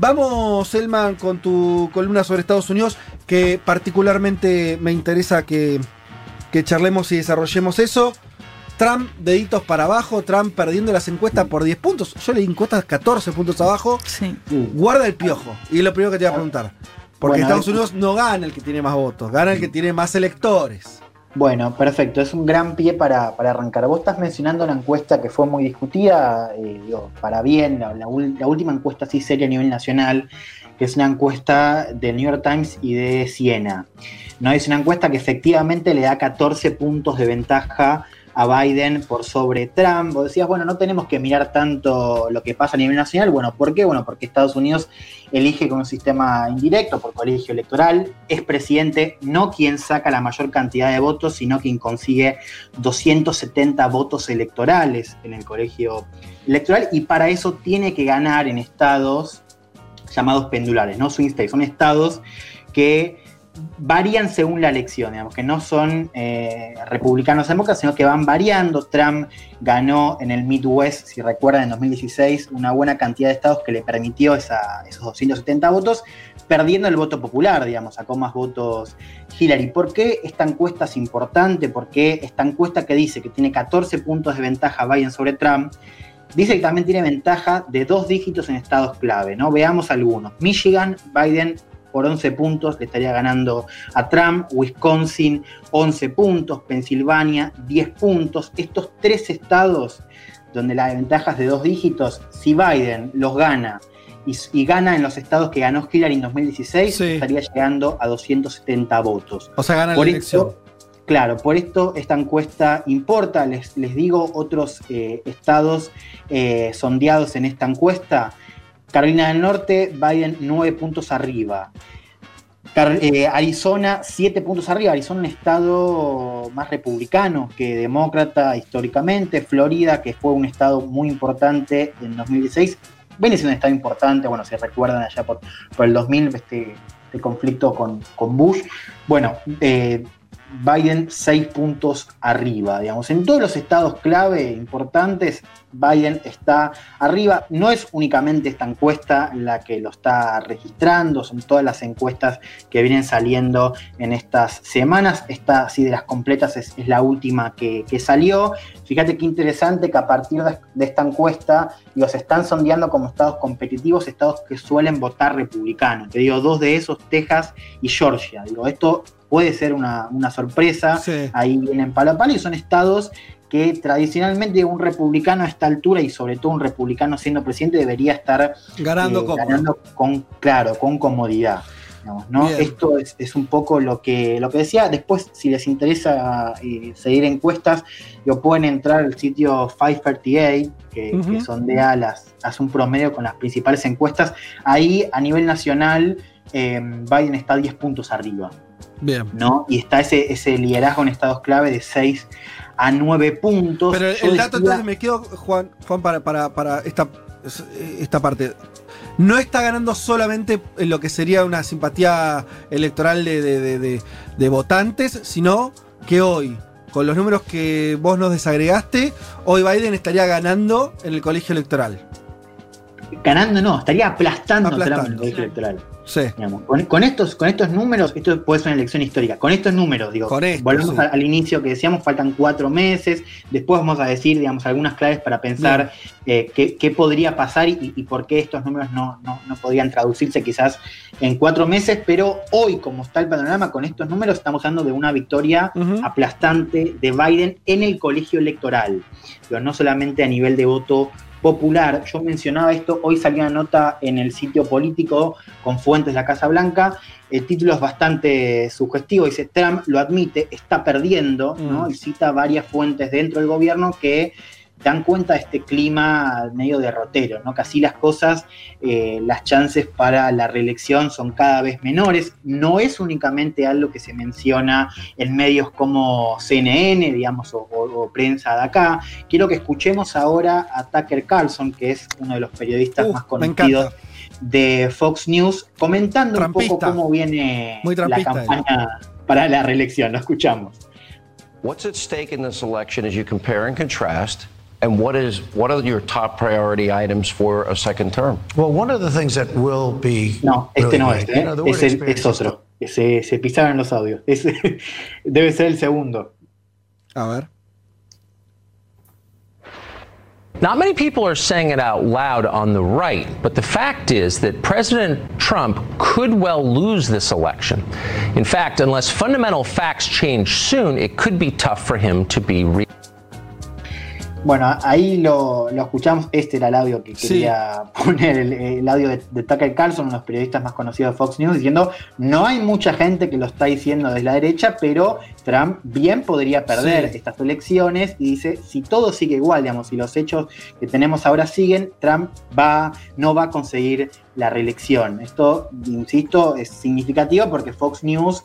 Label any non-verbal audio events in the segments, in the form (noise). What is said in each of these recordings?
Vamos, Elman, con tu columna sobre Estados Unidos, que particularmente me interesa que, que charlemos y desarrollemos eso. Trump, deditos para abajo, Trump perdiendo las encuestas por 10 puntos. Yo le di encuestas 14 puntos abajo. Sí. Guarda el piojo. Y es lo primero que te iba a preguntar. Porque Bueno, Estados es- Unidos no gana el que tiene más votos, gana el que tiene más electores. Bueno, perfecto, es un gran pie para, para arrancar. Vos estás mencionando una encuesta que fue muy discutida, eh, digo, para bien, la, la la última encuesta así seria a nivel nacional, que es una encuesta del New York Times y de Siena. ¿no? Es una encuesta que efectivamente le da 14 puntos de ventaja a Biden por sobre Trump. Vos decías, bueno, no tenemos que mirar tanto lo que pasa a nivel nacional. Bueno, ¿por qué? Bueno, porque Estados Unidos elige con un sistema indirecto por colegio electoral, es presidente no quien saca la mayor cantidad de votos, sino quien consigue 270 votos electorales en el colegio electoral y para eso tiene que ganar en estados llamados pendulares, no swing states, son estados que varían según la elección, digamos, que no son eh, republicanos demócratas, sino que van variando. Trump ganó en el Midwest, si recuerdan, en 2016, una buena cantidad de estados que le permitió esos 270 votos, perdiendo el voto popular, digamos, sacó más votos Hillary. ¿Por qué esta encuesta es importante? Porque esta encuesta que dice que tiene 14 puntos de ventaja Biden sobre Trump, dice que también tiene ventaja de dos dígitos en estados clave, ¿no? Veamos algunos. Michigan, Biden por 11 puntos le estaría ganando a Trump, Wisconsin 11 puntos, Pensilvania 10 puntos. Estos tres estados donde la ventaja es de dos dígitos, si Biden los gana y, y gana en los estados que ganó Hillary en 2016, Sí. estaría llegando a 270 votos. O sea, gana Por la elección. esto, claro, por esto esta encuesta importa. Les, les digo otros eh, estados eh, sondeados en esta encuesta. Carolina del Norte, Biden 9 puntos arriba. Eh, Arizona, 7 puntos arriba. Arizona un estado más republicano que demócrata históricamente. Florida, que fue un estado muy importante en 2016. Viene siendo un estado importante, bueno, si recuerdan allá por, por el 2000, este, este conflicto con, con Bush. Bueno, eh, Biden 6 puntos arriba, digamos. En todos los estados clave importantes, Biden está arriba. No es únicamente esta encuesta la que lo está registrando, son todas las encuestas que vienen saliendo en estas semanas. Esta, así de las completas, es, la última que, salió. Fíjate qué interesante que a partir de, esta encuesta, se están sondeando como estados competitivos, estados que suelen votar republicanos. Te digo, dos de esos, Texas y Georgia. Digo, esto puede ser una, una sorpresa. Sí. Ahí vienen palo a palo y son estados que tradicionalmente un republicano a esta altura y sobre todo un republicano siendo presidente debería estar Ganando eh, ganando con, claro, con comodidad. digamos, ¿no? Bien. Esto es, es un poco lo que, lo que decía. Después, si les interesa eh, seguir encuestas, lo pueden entrar al sitio 538, que, Ujú. que sondea las, hace un promedio con las principales encuestas. Ahí, a nivel nacional, eh, Biden está 10 puntos arriba. Bien. ¿no? Y está ese, ese liderazgo en estados clave de 6 a 9 puntos. Pero el dato, decía- entonces me quedo, Juan, Juan para, para, para esta, esta parte. No está ganando solamente en lo que sería una simpatía electoral de, de- de- votantes, sino que hoy, con los números que vos nos desagregaste, hoy Biden estaría ganando en el colegio electoral. ganando no, estaría aplastando, Aplastando. el colegio electoral. Sí. digamos. Con, con estos, con estos números, esto puede ser una elección histórica, con estos números, digo, volvemos sí. al, al inicio que decíamos, faltan cuatro meses, después vamos a decir, digamos, algunas claves para pensar eh, qué, qué podría pasar y, y por qué estos números no, no, no podrían traducirse quizás en cuatro meses, pero hoy, como está el panorama, con estos números estamos hablando de una victoria aplastante de Biden en el colegio electoral, pero no solamente a nivel de voto popular. Yo mencionaba esto, hoy salió una nota en el sitio político con fuentes de la Casa Blanca, el título es bastante sugestivo, dice Trump lo admite, está perdiendo, ¿no? Mm. y cita varias fuentes dentro del gobierno que dan cuenta de este clima medio derrotero, ¿no? Casi las cosas, eh, las chances para la reelección son cada vez menores. No es únicamente algo que se menciona en medios como CNN, digamos, o, prensa de acá. Quiero que escuchemos ahora a Tucker Carlson, que es uno de los periodistas más conocidos de Fox News, comentando un poco cómo viene la campaña para la reelección. Lo escuchamos. What's at stake in this election as you compare and contrast And what is what are your top priority items for a second term? Well, one of the things that will be no, este no es, ¿eh? es, el, es, otro. Se, se pisaron los audios. Es, (laughs) debe ser el segundo. A ver. Not many people are saying it out loud on the right, but the fact is that President Trump could well lose this election. In fact, unless fundamental facts change soon, it could be tough for him to be re- Bueno, ahí lo, escuchamos. Este era el audio que quería (laughs) poner, el, audio de, Tucker Carlson, uno de los periodistas más conocidos de Fox News, diciendo: No hay mucha gente que lo está diciendo desde la derecha, pero Trump bien podría perder estas elecciones. Y dice: Si todo sigue igual, digamos, si los hechos que tenemos ahora siguen, Trump va, no va a conseguir la reelección. Esto, insisto, es significativo porque Fox News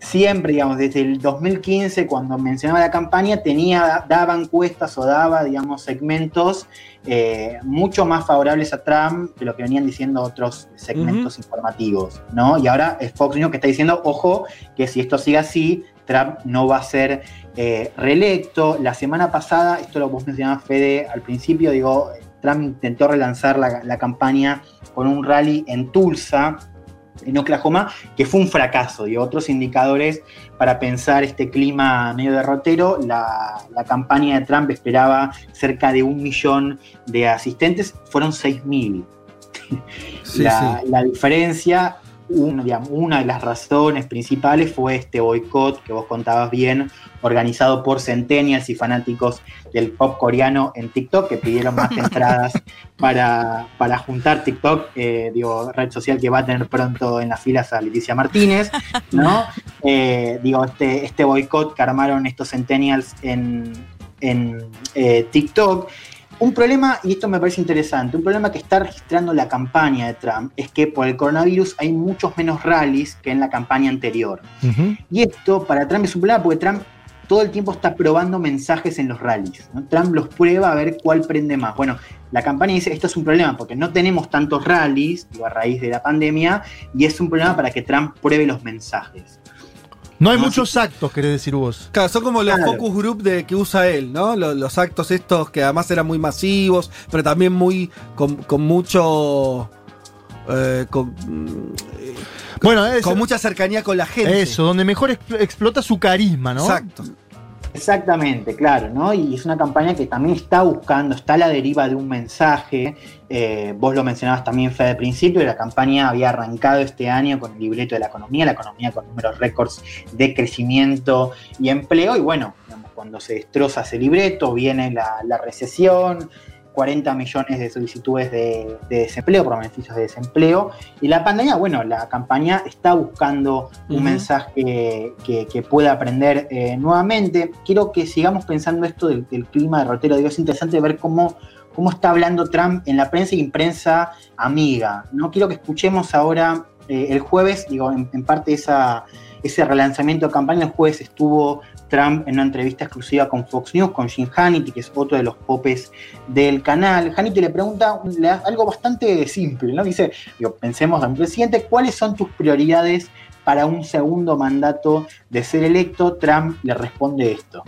siempre, digamos, desde el 2015, cuando mencionaba la campaña, tenía, daba encuestas o daba, digamos, segmentos eh, mucho más favorables a Trump de lo que venían diciendo otros segmentos informativos, ¿no? Y ahora es Fox News que está diciendo, ojo, que si esto sigue así, Trump no va a ser eh, reelecto. La semana pasada, esto lo vos mencionabas, Fede, al principio, digo, Trump intentó relanzar la, la campaña con un rally en Tulsa, en Oklahoma, que fue un fracaso. Y otros indicadores para pensar este clima medio derrotero, la, campaña de Trump esperaba cerca de un millón de asistentes, fueron 6.000. la, la diferencia una, de las razones principales fue este boicot que vos contabas bien, organizado por centennials y fanáticos del pop coreano en TikTok, que pidieron más (laughs) entradas para, para juntar TikTok, eh, digo, red social que va a tener pronto en las filas a Leticia Martínez, ¿no? (laughs) Eh, digo, este, este boicot que armaron estos centennials en, en eh, TikTok un problema, y esto me parece interesante, un problema que está registrando la campaña de Trump es que por el coronavirus hay muchos menos rallies que en la campaña anterior. Y esto para Trump es un problema porque Trump todo el tiempo está probando mensajes en los rallies. Trump los prueba a ver cuál prende más. Bueno, la campaña dice, esto es un problema porque no tenemos tantos rallies a raíz de la pandemia y es un problema para que Trump pruebe los mensajes. No hay muchos actos, querés decir vos. Claro, son como los focus group de, que usa él, ¿no? Los, actos estos que además eran muy masivos, pero también muy con, mucho... Eh, con, eh, bueno, con mucha cercanía con la gente. Eso, donde mejor explota su carisma, ¿no? Exacto. Exactamente, claro, ¿no? Y es una campaña que también está buscando, está a la deriva de un mensaje. Eh, vos lo mencionabas también, Fede, de principio, la campaña había arrancado este año con el libreto de la economía, la economía con números récords de crecimiento y empleo. Y bueno, cuando se destroza ese libreto, viene la recesión, 40 millones de solicitudes de, desempleo por beneficios de desempleo. Y la pandemia, bueno, la campaña está buscando un mensaje que, pueda aprender eh, nuevamente. Quiero que sigamos pensando esto del, clima derrotero. Digo, es interesante ver cómo, cómo está hablando Trump en la prensa y en prensa amiga. No quiero que escuchemos ahora eh, el jueves, digo, en, parte esa, ese relanzamiento de campaña. El jueves estuvo Trump en una entrevista exclusiva con Fox News, con Jim Hannity, que es otro de los popes del canal. Hannity le pregunta algo bastante simple, ¿no? Dice, pensemos en presidente, ¿cuáles son tus prioridades para un segundo mandato de ser electo? Trump le responde esto.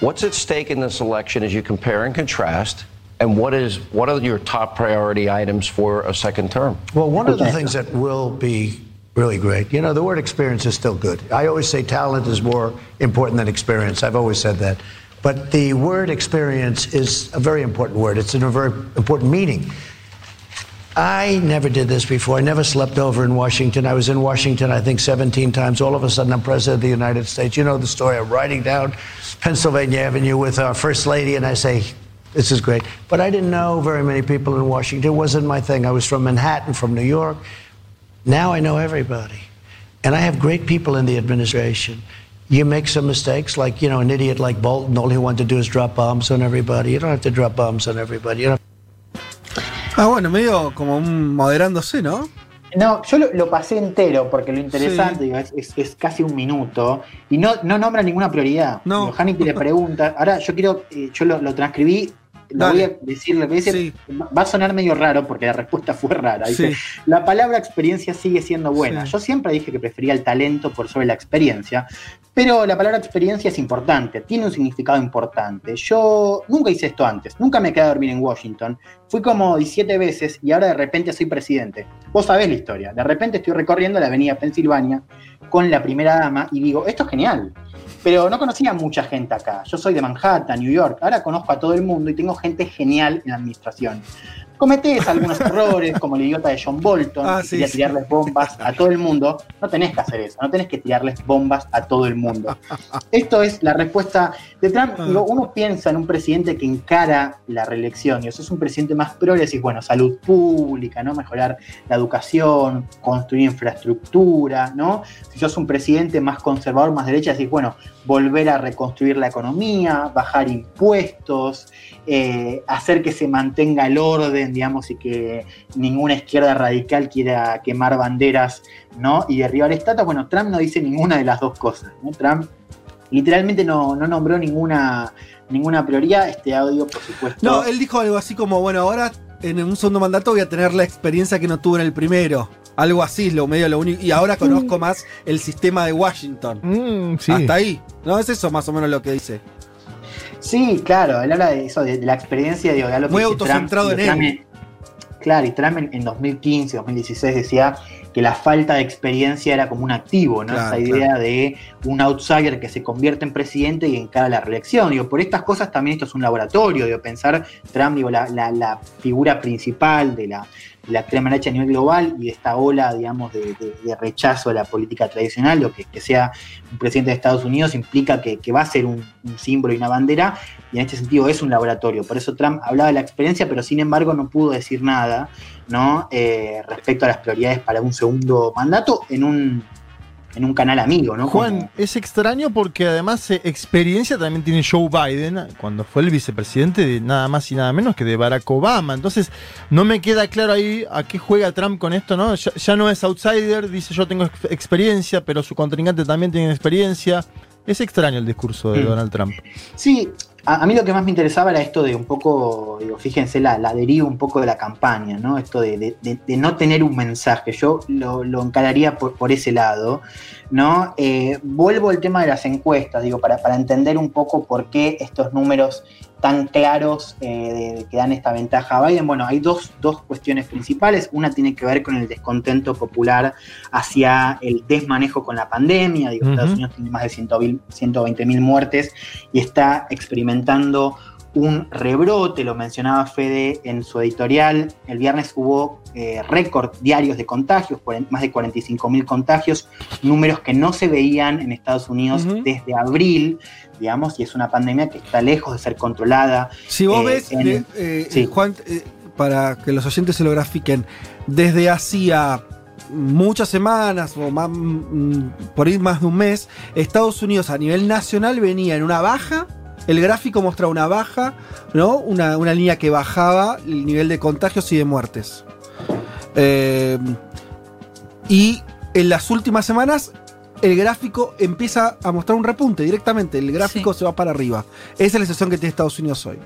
What's at stake in this election as you compare and contrast And what is what are your top priority items for a second term? Well, one of the things that will be really great. You know, the word experience is still good. I always say talent is more important than experience. I've always said that. But the word experience is a very important word. It's in a very important meaning. I never did this before. I never slept over in Washington. I was in Washington, I think, 17 times. All of a sudden, I'm president of the United States. You know the story. I'm riding down Pennsylvania Avenue with our first lady, and I say, this is great. But I didn't know very many people in Washington. It wasn't my thing. I was from Manhattan, from New York. Now I know everybody. And I have great people in the administration. you make some mistakes, like, you know, an idiot like Bolton, all he wanted to do is drop bombs on everybody. You don't have to drop bombs on everybody. You Ah, bueno, medio como un moderándose, ¿no? No, yo lo, lo pasé entero porque lo interesante digo, es, es- es casi un minuto y no, no nombra ninguna prioridad. No. Haneke le pregunta, ahora yo quiero, eh, yo lo, lo transcribí, lo Dale. voy a voy a decir- Sí. va a sonar medio raro porque la respuesta fue rara. Dice, Sí. la palabra experiencia sigue siendo buena. Sí. Yo siempre dije que prefería el talento por sobre la experiencia, pero la palabra experiencia es importante, tiene un significado importante. Yo nunca hice esto antes, nunca me quedé a dormir en Washington. Fui como 17 veces y ahora de repente soy presidente. Vos sabés la historia. De repente estoy recorriendo la avenida Pensilvania con la primera dama y digo, esto es genial. Pero no conocía mucha gente acá. Yo soy de Manhattan, New York. Ahora conozco a todo el mundo y tengo gente genial en la administración. Cometés algunos (laughs) errores, como el idiota de John Bolton, Ah, que sí, quería sí. tirarles bombas a todo el mundo. No tenés que hacer eso, no tenés que tirarles bombas a todo el mundo. (laughs) Esto es la respuesta de Trump. Ah. Digo, uno piensa en un presidente que encara la reelección y eso es un presidente más progre, decís, bueno, salud pública, ¿no? Mejorar la educación, construir infraestructura, ¿no? Si sos un presidente más conservador, más derecha, decís, bueno, volver a reconstruir la economía, bajar impuestos, eh, hacer que se mantenga el orden, digamos, y que ninguna izquierda radical quiera quemar banderas, ¿no? Y derribar estatuas. Bueno, Trump no dice ninguna de las dos cosas, ¿no? Trump literalmente no, no nombró ninguna, ninguna prioridad. Este audio, por supuesto. No, él dijo algo así como, bueno, ahora en un segundo mandato voy a tener la experiencia que no tuve en el primero. Algo así, lo medio lo único. Y ahora conozco más el sistema de Washington. Mm, sí. Hasta ahí. ¿No? Es eso más o menos lo que dice. Sí, claro, él habla de eso, de, de la experiencia, digo, de que Muy autocentrado en Trump él. Claro, y Trump en, en 2015, 2016 decía que la falta de experiencia era como un activo, ¿no? Claro, Esa idea de un outsider que se convierte en presidente y encara la reelección. Digo, por estas cosas también esto es un laboratorio, digo, pensar Trump, digo, la, la- la figura principal de la, la extrema derecha a nivel global y esta ola, digamos, de, de- de rechazo a la política tradicional, lo que, sea un presidente de Estados Unidos implica que, que va a ser un, un símbolo y una bandera, y en este sentido es un laboratorio. Por eso Trump hablaba de la experiencia, pero sin embargo no pudo decir nada ¿no? Eh, respecto a las prioridades para un segundo mandato en un, en un canal amigo, ¿no? Juan, Como- es extraño porque además eh, experiencia también tiene Joe Biden cuando fue el vicepresidente de nada más y nada menos que de Barack Obama. Entonces, no me queda claro ahí a qué juega Trump con esto, ¿no? Ya, ya no es outsider, dice yo tengo ex- experiencia, pero su contrincante también tiene experiencia. Es extraño el discurso de Mm. Donald Trump. Sí, a, mí lo que más me interesaba era esto de un poco, digo, fíjense, la, la deriva un poco de la campaña, ¿no? Esto de- de no tener un mensaje. Yo lo, lo encararía por, por ese lado, ¿no? Eh, vuelvo al tema de las encuestas, digo, para, para entender un poco por qué estos números tan claros eh, de, que dan esta ventaja a Biden. Bueno, hay dos, dos cuestiones principales. Una tiene que ver con el descontento popular hacia el desmanejo con la pandemia. Digo. Estados Unidos tiene más de 120 mil muertes y está experimentando un rebrote, lo mencionaba Fede en su editorial. El viernes hubo eh, récord diarios de contagios, más de 45 mil contagios, números que no se veían en Estados Unidos desde abril, digamos, y es una pandemia que está lejos de ser controlada. Si vos Eh, ves, en- eh, sí. Juan, eh, para que los oyentes se lo grafiquen, desde hacía muchas semanas o más, mm, por ir más de un mes, Estados Unidos a nivel nacional venía en una baja. El gráfico mostraba una baja, ¿no? Una, una línea que bajaba el nivel de contagios y de muertes. Eh, y en las últimas semanas el gráfico empieza a mostrar un repunte directamente. El gráfico se va para arriba. Esa es la situación que tiene Estados Unidos hoy.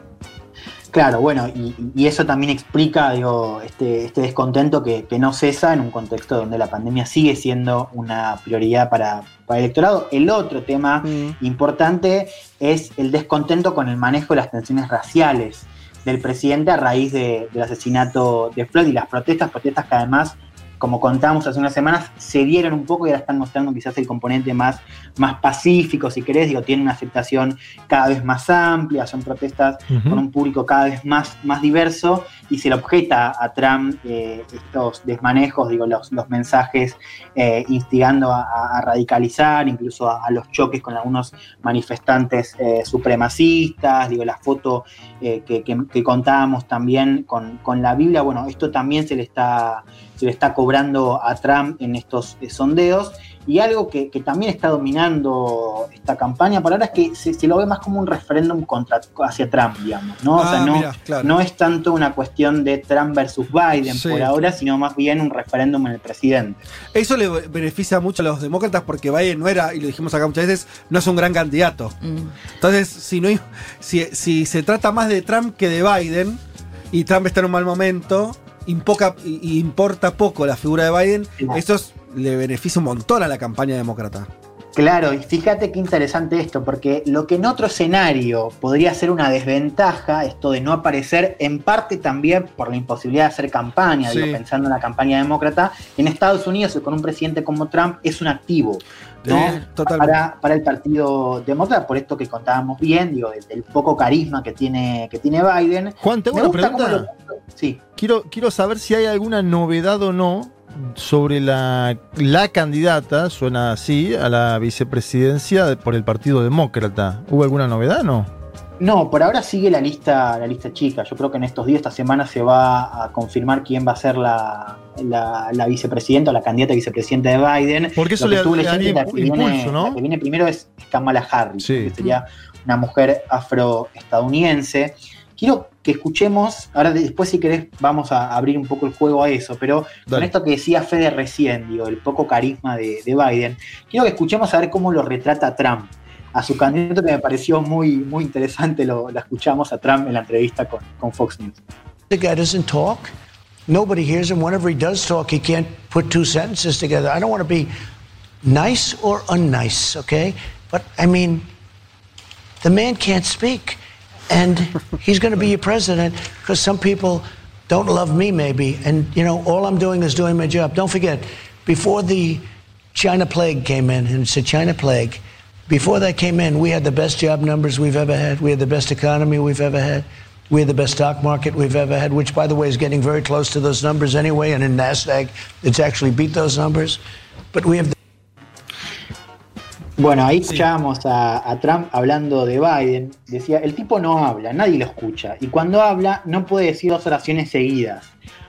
Claro, bueno, y, y eso también explica digo, este, este descontento que, que no cesa en un contexto donde la pandemia sigue siendo una prioridad para, para el electorado. El otro tema importante es el descontento con el manejo de las tensiones raciales del presidente a raíz de- del asesinato de Floyd y las protestas, protestas que además, como contábamos hace unas semanas, se dieron un poco y ahora están mostrando quizás el componente más, más pacífico, si querés, digo, tienen una aceptación cada vez más amplia, son protestas con un público cada vez más, más diverso y se le objeta a Trump eh, estos desmanejos, digo, los, los mensajes eh, instigando a, radicalizar, incluso a, a los choques con algunos manifestantes eh, supremacistas, digo, la foto que, que- que contábamos también con, con la Biblia, bueno, esto también se le está, se le está cobrando a Trump en estos eh, sondeos Y algo que, que también está dominando esta campaña por ahora es que se, se lo ve más como un referéndum contra, hacia Trump, digamos, ¿no? o Ah, sea, no, mira, claro. no es tanto una cuestión de Trump versus Biden Sí. por ahora, sino más bien un referéndum en el presidente. Eso le beneficia mucho a los demócratas porque Biden no era, y lo dijimos acá muchas veces, no es un gran candidato. Mm. Entonces, si, no, si se trata más de Trump que de Biden, y Trump está en un mal momento, impoca- importa poco la figura de Biden, Claro. eso es- le beneficia un montón a la campaña demócrata. Claro, y fíjate qué interesante esto, porque lo que en otro escenario podría ser una desventaja, esto de no aparecer, en parte también por la imposibilidad de hacer campaña, Sí. digo, pensando en la campaña demócrata, en Estados Unidos y con un presidente como Trump es un activo. ¿No? Eh, para, para el Partido Demócrata, por esto que contábamos bien, digo, del, del poco carisma que tiene, que tiene Biden. Juan, tengo Me una pregunta. lo- Sí. Quiero, quiero saber si hay alguna novedad o no sobre la, la candidata, suena así, a la vicepresidencia de- por el Partido Demócrata. ¿Hubo alguna novedad o no? No, por ahora sigue la lista, la lista chica. Yo creo que en estos días, esta semana, se va a confirmar quién va a ser la, la, la vicepresidenta o la candidata a vicepresidenta de Biden. Porque eso Lo que le, le daría impulso, viene- ¿no? La que viene primero es Kamala Harris, Sí. que sería una mujer afroestadounidense. Quiero que escuchemos, ahora de- después si querés vamos a abrir un poco el juego a eso, pero con esto que decía Fede recién, digo, el poco carisma de, de Biden, quiero que escuchemos a ver cómo lo retrata Trump. A su candidato que me pareció muy, muy interesante, lo, escuchamos a Trump en la entrevista con, con Fox News. The guy doesn't talk. Nobody hears him. Whenever he does talk, he can't put two sentences together. I don't want to be nice or unnice, okay? But I mean, the man can't speak. And he's going to be your president because some people don't love me, maybe. And, you know, all I'm doing is doing my job. Don't forget, before the China plague came in, and it's a China plague, before that came in, we had the best job numbers we've ever had. We had the best economy we've ever had. We had the best stock market we've ever had, which, by the way, is getting very close to those numbers anyway. And in NASDAQ, it's actually beat those numbers. But we have Bueno, ahí escuchábamos a, a Trump hablando de Biden. Decía, el tipo no habla, nadie lo escucha. Y cuando habla, no puede decir dos oraciones seguidas.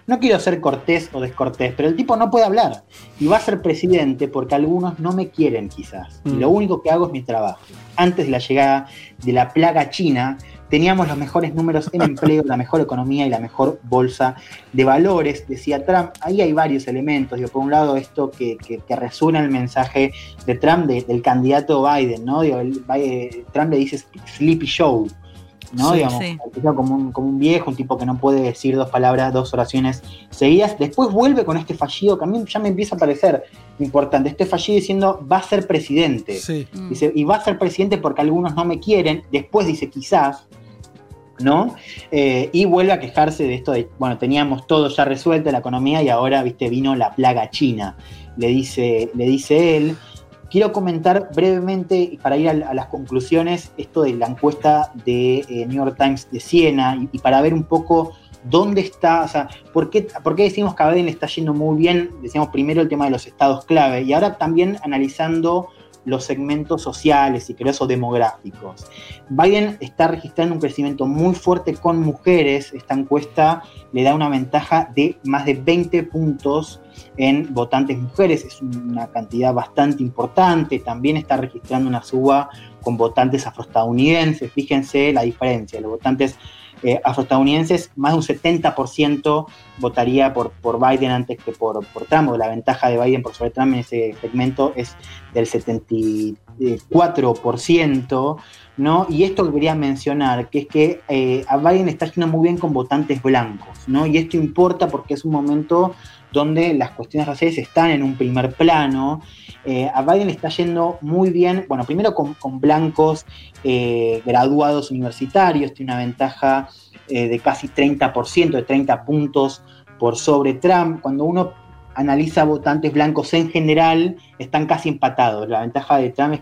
No quiero ser cortés o descortés, pero el tipo no puede hablar. Y va a ser presidente porque algunos no me quieren quizás. Y Mm. lo único que hago es mi trabajo. Antes de la llegada de la plaga china, teníamos los mejores números en empleo, la mejor economía y la mejor bolsa de valores, decía Trump. Ahí hay varios elementos. Digo, por un lado, esto que, que, que resuena el mensaje de Trump, de- del candidato Biden, ¿no? Digo, el- Biden- Trump le dice Sleepy Show, ¿no? Sí, Digamos, sí. como un, como un viejo, un tipo que no puede decir dos palabras, dos oraciones seguidas. Después vuelve con este fallido, que a mí ya me empieza a parecer importante, este fallido diciendo va a ser presidente. Sí. Mm. Dice, y va a ser presidente porque algunos no me quieren. Después dice, quizás, ¿no? Eh, y vuelve a quejarse de esto de, bueno, teníamos todo ya resuelto, la economía, y ahora, viste, vino la plaga china. Le dice, le dice él. Quiero comentar brevemente, y para ir a, a las conclusiones, esto de la encuesta de eh, New York Times de Siena, y, para ver un poco dónde está, o sea, ¿por qué, por qué decimos que a Biden está yendo muy bien? Decíamos primero el tema de los estados clave, y ahora también analizando los segmentos sociales y creo eso demográficos. Biden está registrando un crecimiento muy fuerte con mujeres. Esta encuesta le da una ventaja de más de 20 puntos en votantes mujeres. Es una cantidad bastante importante. También está registrando una suba con votantes afroestadounidenses. Fíjense la diferencia. Los votantes eh, afroestadounidenses, más de un 70% votaría por, por Biden antes que por, por Trump. La ventaja de Biden por sobre Trump en ese segmento es del 74%. ¿no? Y esto que quería mencionar, que es que eh, a Biden está yendo muy bien con votantes blancos, ¿no? Y esto importa porque es un momento donde las cuestiones raciales están en un primer plano. Eh, a Biden está yendo muy bien, bueno, primero con, con blancos eh, graduados universitarios, tiene una ventaja eh, de casi 30%, de 30 puntos por sobre Trump. Cuando uno analiza votantes blancos en general, están casi empatados. La ventaja de Trump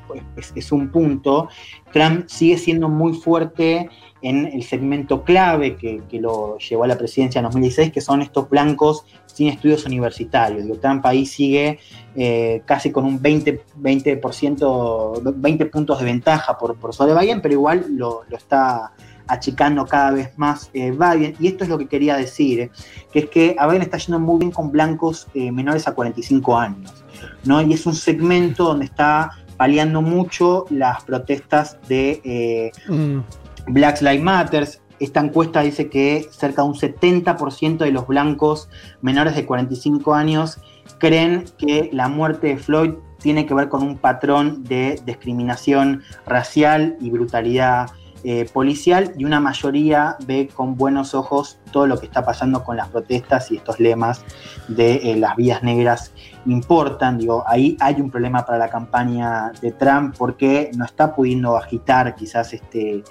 es, un punto. Trump sigue siendo muy fuerte en el segmento clave que, que, lo llevó a la presidencia en 2016, que son estos blancos sin estudios universitarios. Trump ahí sigue eh, casi con un 20%, 20%, 20 puntos de ventaja por, por sobre Biden, pero igual lo, lo está achicando cada vez más eh, Biden. Y esto es lo que quería decir, eh, que es que a Biden está yendo muy bien con blancos eh, menores a 45 años. ¿no? Y es un segmento donde está paliando mucho las protestas de eh, Mm. Black Lives Matter. Esta encuesta dice que cerca de un 70% de los blancos menores de 45 años creen que la muerte de Floyd tiene que ver con un patrón de discriminación racial y brutalidad eh, policial y una mayoría ve con buenos ojos todo lo que está pasando con las protestas y estos lemas de eh, las vidas negras importan. Digo, ahí hay un problema para la campaña de Trump porque no está pudiendo agitar quizás este,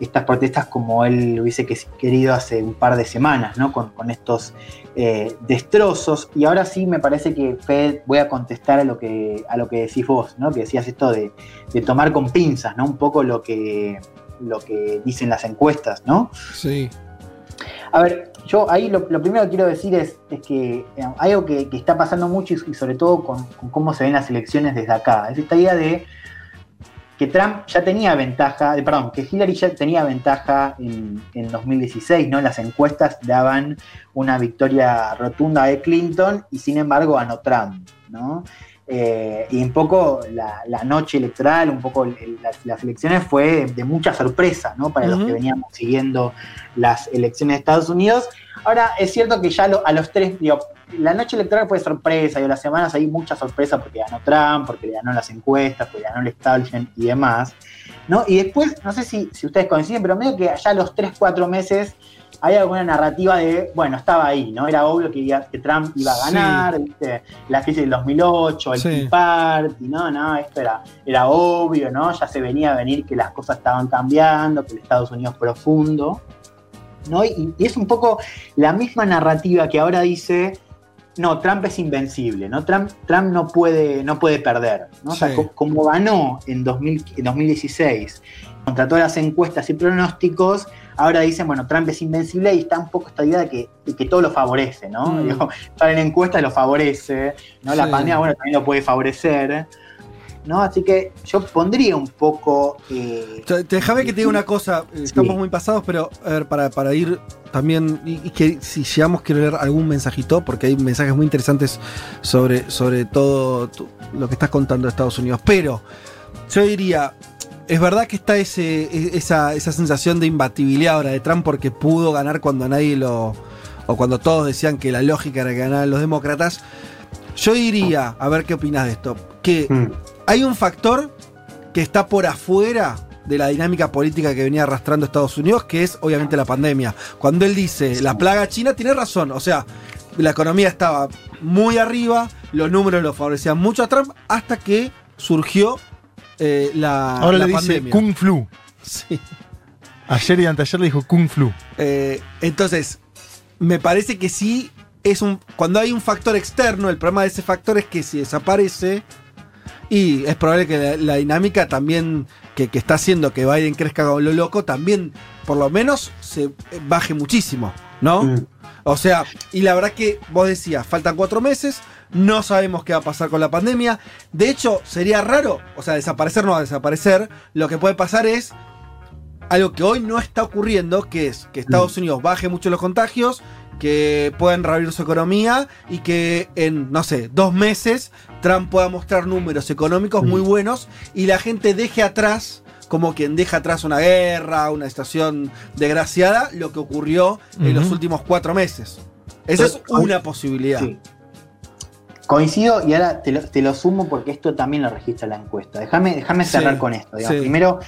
estas protestas como él hubiese que- querido hace un par de semanas, ¿no? Con, con estos eh, destrozos. Y ahora sí me parece que, Fed, voy a contestar a lo que, a lo que decís vos, ¿no? Que decías esto de, de tomar con pinzas, ¿no? Un poco lo que, lo que dicen las encuestas, ¿no? Sí. A ver, yo ahí lo, lo primero que quiero decir es, es que eh, hay algo que, que está pasando mucho y, y sobre todo con, con cómo se ven las elecciones desde acá. Es esta idea de que Trump ya tenía ventaja, de- perdón, que Hillary ya tenía ventaja en, en 2016, ¿no? Las encuestas daban una victoria rotunda de Clinton y sin embargo ganó Trump, ¿no? Eh, y un poco la, la noche electoral, un poco el- las, las elecciones fue de mucha sorpresa, ¿no? Para los que veníamos siguiendo las elecciones de Estados Unidos. Ahora, es cierto que ya lo- a los tres, digo, la noche electoral fue sorpresa, y las semanas hay mucha sorpresa porque ganó Trump, porque le ganó las encuestas, porque ganó el establishment y demás. ¿no? Y después, no sé si, si ustedes coinciden, pero medio que allá a los 3, 4 meses hay alguna narrativa de, bueno, estaba ahí, ¿no? Era obvio que, iba- que Trump iba a Sí. ganar, ¿viste? La crisis del 2008, el Sí. Tea Party, no, no, esto era, era obvio, ¿no? Ya se venía a venir que las cosas estaban cambiando, que el Estados Unidos profundo, ¿no? Y, y es un poco la misma narrativa que ahora dice, no, Trump es invencible, ¿no? Trump, Trump no, puede, no puede perder, ¿no? O sea, Sí. co- como ganó en, 2000 en 2016 contra todas las encuestas y pronósticos, ahora dicen, bueno, Trump es invencible y está un poco esta idea de que, de que todo lo favorece, ¿no? Mm. Digo, estar en encuestas lo favorece, ¿no? La Sí. pandemia, bueno, también lo puede favorecer, ¿no? Así que yo pondría un poco... eh, Déjame que te diga una cosa, eh, estamos muy pasados, pero a ver, para, para ir también, y, y que si llegamos quiero leer algún mensajito, porque hay mensajes muy interesantes sobre, sobre todo lo que estás contando de Estados Unidos. Pero yo diría, es verdad que está ese, e- esa, esa sensación de imbatibilidad ahora de Trump porque pudo ganar cuando nadie lo... o cuando todos decían que la lógica era que ganaran los demócratas. Yo diría, a ver qué opinas de esto, que mm, hay un factor que está por afuera de la dinámica política que venía arrastrando Estados Unidos, que es obviamente la pandemia. Cuando él dice la plaga china, tiene razón. O sea, la economía estaba muy arriba, los números lo favorecían mucho a Trump, hasta que surgió eh, la, Ahora la le dice pandemia. Kung Flu. Sí. Ayer y anteayer le dijo Kung Flu. Eh, entonces, me parece que sí es un. Cuando hay un factor externo, el problema de ese factor es que si desaparece. Y es probable que la, la dinámica también que, que está haciendo que Biden crezca como lo loco, también por lo menos se baje muchísimo, ¿no? mm. O sea, y la verdad que vos decías, faltan cuatro meses, no sabemos qué va a pasar con la pandemia. De hecho, sería raro, o sea, desaparecer no va a desaparecer. Lo que puede pasar es algo que hoy no está ocurriendo, que es que Estados Unidos baje mucho los contagios, que puedan reabrir su economía y que en, no sé, dos meses Trump pueda mostrar números económicos muy buenos y la gente deje atrás, como quien deja atrás una guerra, una situación desgraciada, lo que ocurrió en los últimos cuatro meses. Esa es una posibilidad. Sí. Coincido y ahora te lo, te lo sumo porque esto también lo registra la encuesta. Déjame déjame cerrar Sí, con esto. sí. Primero,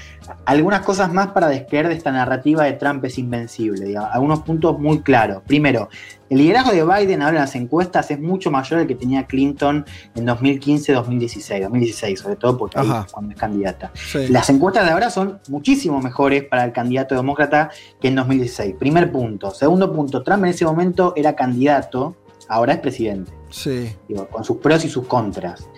algunas cosas más para descreer de esta narrativa de Trump es invencible. digamos. Algunos puntos muy claros. Primero, el liderazgo de Biden ahora en las encuestas es mucho mayor al que tenía Clinton en 2015, 2016, 2016 sobre todo porque ahí es cuando es candidata. Sí. Las encuestas de ahora son muchísimo mejores para el candidato demócrata que en 2016. Primer punto. Segundo punto, Trump en ese momento era candidato, ahora es presidente Sí. digo, con sus pros y sus contras.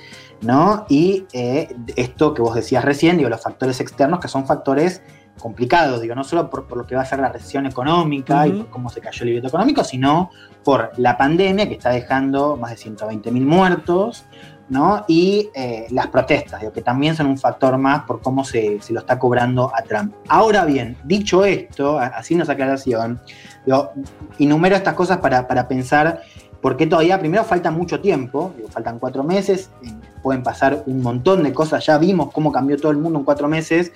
¿no? Y eh, esto que vos decías recién, digo, los factores externos, que son factores complicados, digo, no solo por, por lo que va a ser la recesión económica y por cómo se cayó el libreto económico, sino por la pandemia que está dejando más de 120 mil muertos, ¿no? Y eh, las protestas, digo, que también son un factor más por cómo se, se lo está cobrando a Trump. Ahora bien, dicho esto, haciendo esa aclaración, digo, enumero estas cosas para, para pensar Porque todavía, primero, falta mucho tiempo, faltan cuatro meses, eh, pueden pasar un montón de cosas, ya vimos cómo cambió todo el mundo en cuatro meses,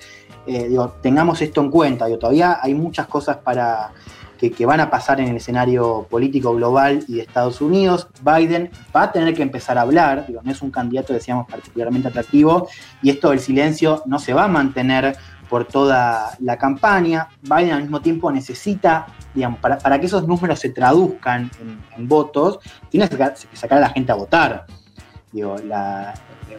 eh, digo, tengamos esto en cuenta, digo, todavía hay muchas cosas para, que, que van a pasar en el escenario político global y de Estados Unidos. Biden va a tener que empezar a hablar, digo, no es un candidato, decíamos, particularmente atractivo, y esto del silencio no se va a mantener por toda la campaña. Biden al mismo tiempo necesita, digamos, para, para que esos números se traduzcan en, votos, tiene que sacar, que sacar a la gente a votar. Digo, la-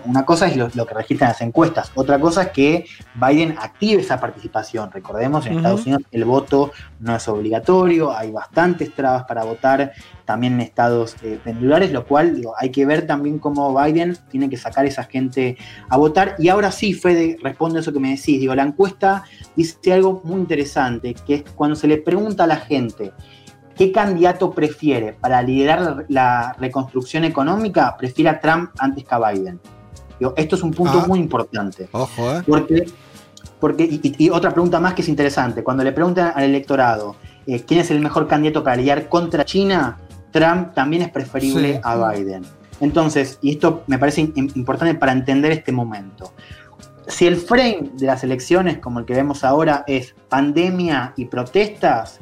una cosa es lo, lo que registran las encuestas, otra cosa es que Biden active esa participación. Recordemos, en. Estados Unidos el voto no es obligatorio, hay bastantes trabas para votar, también en estados eh, pendulares, lo cual digo, hay que ver también cómo Biden tiene que sacar a esa gente a votar. Y ahora sí, Fede, responde a eso que me decís. Digo, la encuesta dice algo muy interesante, que es cuando se le pregunta a la gente qué candidato prefiere para liderar la, la reconstrucción económica, prefiere a Trump antes que a Biden. Esto es un punto Ah. muy importante. Ojo, ¿eh? Porque, porque y, otra pregunta más que es interesante, cuando le preguntan al electorado eh, quién es el mejor candidato para lidiar contra China, Trump también es preferible Sí. a Biden. Entonces, y esto me parece im- importante para entender este momento. Si el frame de las elecciones, como el que vemos ahora, es pandemia y protestas,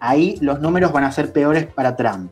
ahí los números van a ser peores para Trump.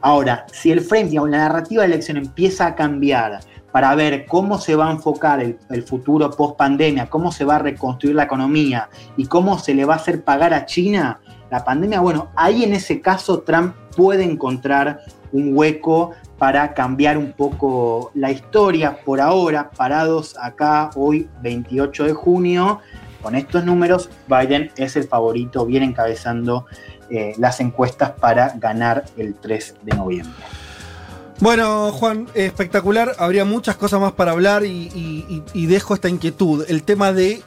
Ahora, si el frame, digamos, la narrativa de la elección empieza a cambiar para ver cómo se va a enfocar el, futuro post pandemia, cómo se va a reconstruir la economía y cómo se le va a hacer pagar a China la pandemia, bueno, ahí en ese caso Trump puede encontrar un hueco para cambiar un poco la historia. Por ahora, parados acá hoy, 28 de junio, con estos números, Biden es el favorito, viene encabezando eh, las encuestas para ganar el 3 de noviembre. Bueno, Juan, espectacular. Habría muchas cosas más para hablar y, dejo esta inquietud. El tema de.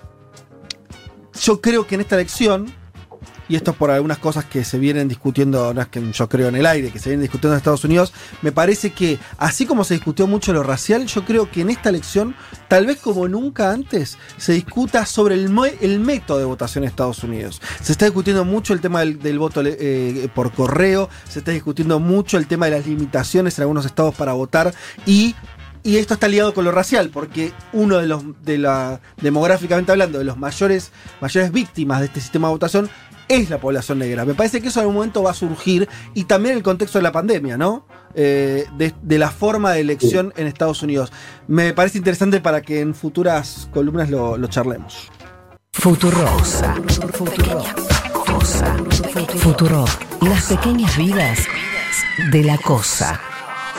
Yo creo que en esta elección, y esto es por algunas cosas que se vienen discutiendo, no es que yo creo en el aire, que se vienen discutiendo en Estados Unidos, me parece que, así como se discutió mucho lo racial, yo creo que en esta elección, tal vez como nunca antes, se discuta sobre el, el método de votación en Estados Unidos. Se está discutiendo mucho el tema del, voto eh, por correo, se está discutiendo mucho el tema de las limitaciones en algunos estados para votar y y esto está ligado con lo racial, porque uno de los, de la, demográficamente hablando, de los mayores, mayores víctimas de este sistema de votación es la población negra. Me parece que eso en algún momento va a surgir, y también el contexto de la pandemia, ¿no? Eh, de, de la forma de elección en Estados Unidos. Me parece interesante para que en futuras columnas lo, lo charlemos. Futurosa. Futurosa. Futuro. Las pequeñas vidas de la cosa.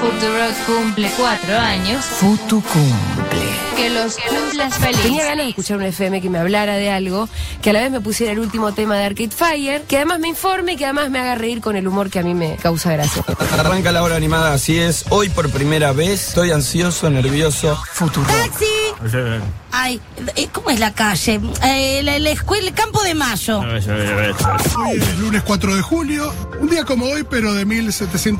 Futurock cumple cuatro años. Futu cumple. Que los cumplas feliz. Tenía ganas de escuchar un FM que me hablara de algo, que a la vez me pusiera el último tema de Arcade Fire, que además me informe y que además me haga reír con el humor que a mí me causa gracia. Arranca la hora animada, así es. Hoy por primera vez estoy ansioso, nervioso. Futuro. ¡Taxi! Ay, eh, ¿cómo es la calle? Eh, la, la escuela, el campo de mayo. Hoy es lunes 4 de julio, un día como hoy, pero de 1700.